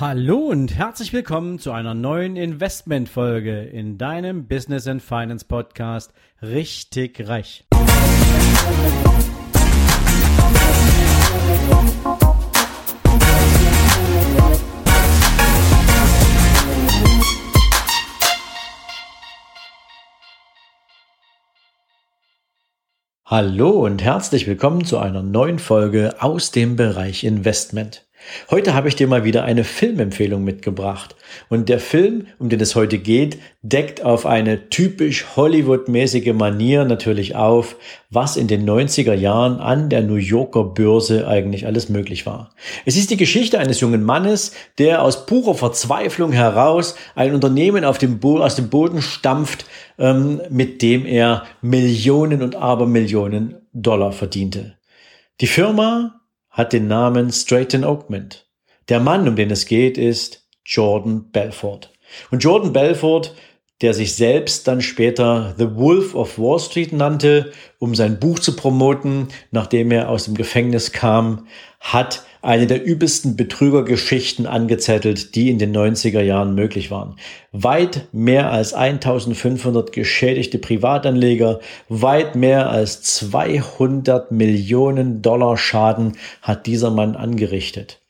Hallo und herzlich willkommen zu einer neuen Investmentfolge in deinem Business and Finance Podcast Richtig Reich. Hallo und herzlich willkommen zu einer neuen Folge aus dem Bereich Investment. Heute habe ich dir mal wieder eine Filmempfehlung mitgebracht. Und der Film, um den es heute geht, deckt auf eine typisch Hollywood-mäßige Manier natürlich auf, was in den 90er Jahren an der New Yorker Börse eigentlich alles möglich war. Es ist die Geschichte eines jungen Mannes, der aus purer Verzweiflung heraus ein Unternehmen dem aus dem Boden stampft, ähm, mit dem er Millionen und Abermillionen Dollar verdiente. Die Firma hat den Namen Straighten Oakment. Der Mann, um den es geht, ist Jordan Belfort. Und Jordan Belfort, der sich selbst dann später The Wolf of Wall Street nannte, um sein Buch zu promoten, nachdem er aus dem Gefängnis kam, hat eine der übelsten Betrügergeschichten angezettelt, die in den 90er Jahren möglich waren. Weit mehr als 1500 geschädigte Privatanleger, weit mehr als 200 Millionen Dollar Schaden hat dieser Mann angerichtet.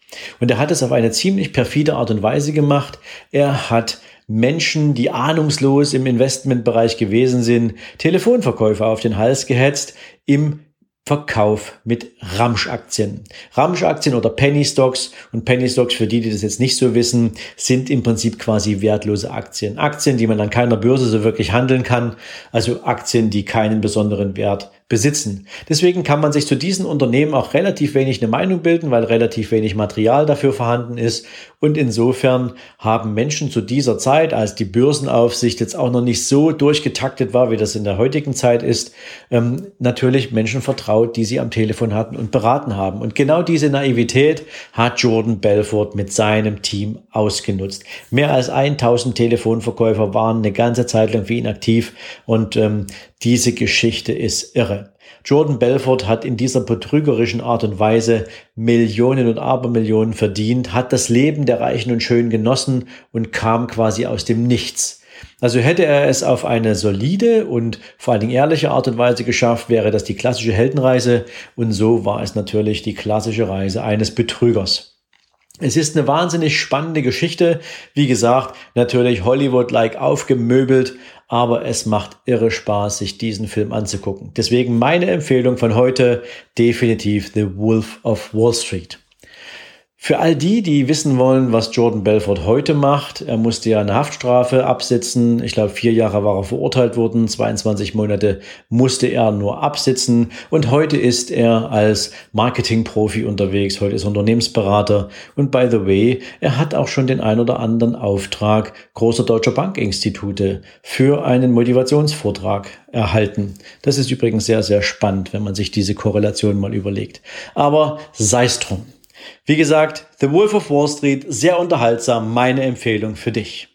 Und er hat es auf eine ziemlich perfide Art und Weise gemacht. Er hat Menschen, die ahnungslos im Investmentbereich gewesen sind, Telefonverkäufer auf den Hals gehetzt im Verkauf mit Ramsch-Aktien. Ramsch-Aktien oder Penny Stocks und Penny Stocks, für die, die das jetzt nicht so wissen, sind im Prinzip quasi wertlose Aktien. Aktien, die man an keiner Börse so wirklich handeln kann, also Aktien, die keinen besonderen Wert besitzen. Deswegen kann man sich zu diesen Unternehmen auch relativ wenig eine Meinung bilden, weil relativ wenig Material dafür vorhanden ist. Und insofern haben Menschen zu dieser Zeit, als die Börsenaufsicht jetzt auch noch nicht so durchgetaktet war, wie das in der heutigen Zeit ist, ähm, natürlich Menschen vertraut, die sie am Telefon hatten und beraten haben. Und genau diese Naivität hat Jordan Belfort mit seinem Team ausgenutzt. Mehr als 1000 Telefonverkäufer waren eine ganze Zeit lang für ihn aktiv und ähm, diese Geschichte ist irre. Jordan Belfort hat in dieser betrügerischen Art und Weise Millionen und Abermillionen verdient, hat das Leben der Reichen und Schönen genossen und kam quasi aus dem Nichts. Also hätte er es auf eine solide und vor allen Dingen ehrliche Art und Weise geschafft, wäre das die klassische Heldenreise und so war es natürlich die klassische Reise eines Betrügers. Es ist eine wahnsinnig spannende Geschichte. Wie gesagt, natürlich Hollywood-like aufgemöbelt, aber es macht irre Spaß, sich diesen Film anzugucken. Deswegen meine Empfehlung von heute definitiv The Wolf of Wall Street. Für all die, die wissen wollen, was Jordan Belfort heute macht, er musste ja eine Haftstrafe absitzen. Ich glaube, vier Jahre war er verurteilt worden, 22 Monate musste er nur absitzen. Und heute ist er als Marketingprofi unterwegs, heute ist er Unternehmensberater. Und by the way, er hat auch schon den ein oder anderen Auftrag großer deutscher Bankinstitute für einen Motivationsvortrag erhalten. Das ist übrigens sehr, sehr spannend, wenn man sich diese Korrelation mal überlegt. Aber sei es drum. Wie gesagt, The Wolf of Wall Street, sehr unterhaltsam, meine Empfehlung für dich.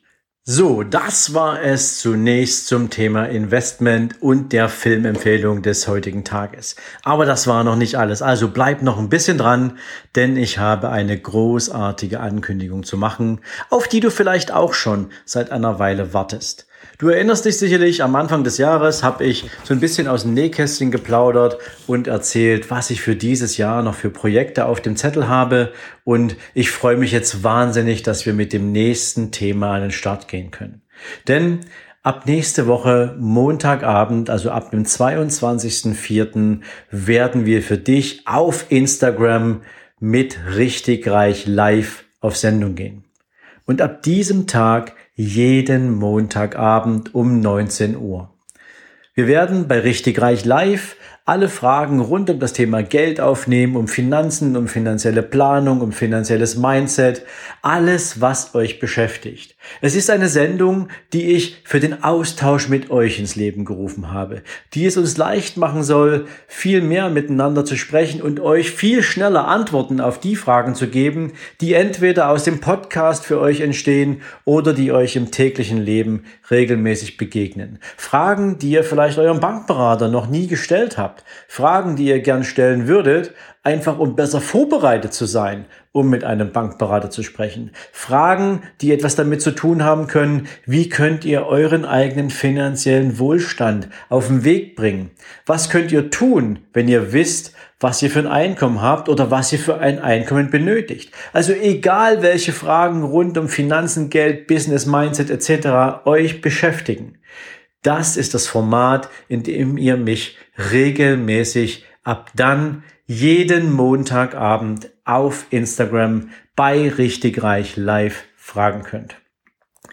So, das war es zunächst zum Thema Investment und der Filmempfehlung des heutigen Tages. Aber das war noch nicht alles. Also bleib noch ein bisschen dran, denn ich habe eine großartige Ankündigung zu machen, auf die du vielleicht auch schon seit einer Weile wartest. Du erinnerst dich sicherlich, am Anfang des Jahres habe ich so ein bisschen aus dem Nähkästchen geplaudert und erzählt, was ich für dieses Jahr noch für Projekte auf dem Zettel habe. Und ich freue mich jetzt wahnsinnig, dass wir mit dem nächsten Thema an den Start gehen können. Denn Ab nächste Woche Montagabend, also ab dem 22.04. werden wir für dich auf Instagram mit richtig reich live auf Sendung gehen. Und ab diesem Tag jeden Montagabend um 19 Uhr. Wir werden bei Richtig Reich Live alle Fragen rund um das Thema Geld aufnehmen, um Finanzen, um finanzielle Planung, um finanzielles Mindset, alles, was euch beschäftigt. Es ist eine Sendung, die ich für den Austausch mit euch ins Leben gerufen habe, die es uns leicht machen soll, viel mehr miteinander zu sprechen und euch viel schneller Antworten auf die Fragen zu geben, die entweder aus dem Podcast für euch entstehen oder die euch im täglichen Leben regelmäßig begegnen. Fragen, die ihr vielleicht eurem Bankberater noch nie gestellt habt habt, Fragen, die ihr gern stellen würdet, einfach um besser vorbereitet zu sein, um mit einem Bankberater zu sprechen. Fragen, die etwas damit zu tun haben können, wie könnt ihr euren eigenen finanziellen Wohlstand auf den Weg bringen? Was könnt ihr tun, wenn ihr wisst, was ihr für ein Einkommen habt oder was ihr für ein Einkommen benötigt. Also egal welche Fragen rund um Finanzen, Geld, Business, Mindset etc. euch beschäftigen. Das ist das Format, in dem ihr mich regelmäßig ab dann jeden Montagabend auf Instagram bei Richtig Reich Live fragen könnt.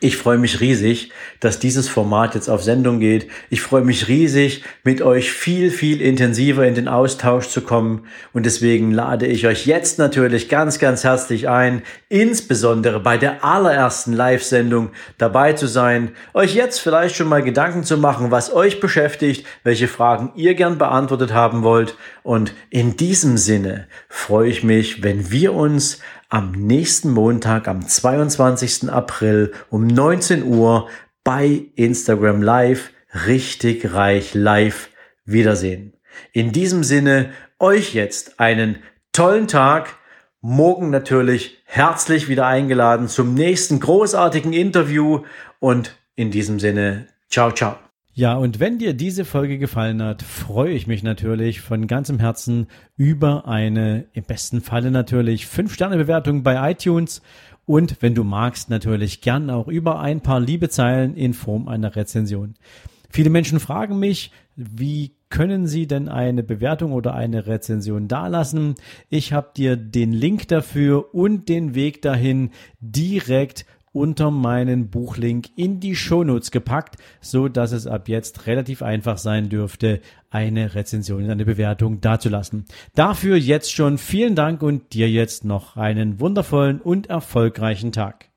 Ich freue mich riesig, dass dieses Format jetzt auf Sendung geht. Ich freue mich riesig, mit euch viel, viel intensiver in den Austausch zu kommen. Und deswegen lade ich euch jetzt natürlich ganz, ganz herzlich ein, insbesondere bei der allerersten Live-Sendung dabei zu sein, euch jetzt vielleicht schon mal Gedanken zu machen, was euch beschäftigt, welche Fragen ihr gern beantwortet haben wollt. Und in diesem Sinne freue ich mich, wenn wir uns am nächsten Montag, am 22. April um 19 Uhr bei Instagram Live, richtig reich live wiedersehen. In diesem Sinne, euch jetzt einen tollen Tag. Morgen natürlich herzlich wieder eingeladen zum nächsten großartigen Interview und in diesem Sinne, ciao, ciao. Ja, und wenn dir diese Folge gefallen hat, freue ich mich natürlich von ganzem Herzen über eine, im besten Falle natürlich, 5-Sterne-Bewertung bei iTunes und wenn du magst, natürlich gern auch über ein paar liebe Zeilen in Form einer Rezension. Viele Menschen fragen mich, wie können Sie denn eine Bewertung oder eine Rezension dalassen? Ich habe dir den Link dafür und den Weg dahin direkt unter meinen Buchlink in die Shownotes gepackt, so dass es ab jetzt relativ einfach sein dürfte, eine Rezension, eine Bewertung dazulassen. Dafür jetzt schon vielen Dank und dir jetzt noch einen wundervollen und erfolgreichen Tag.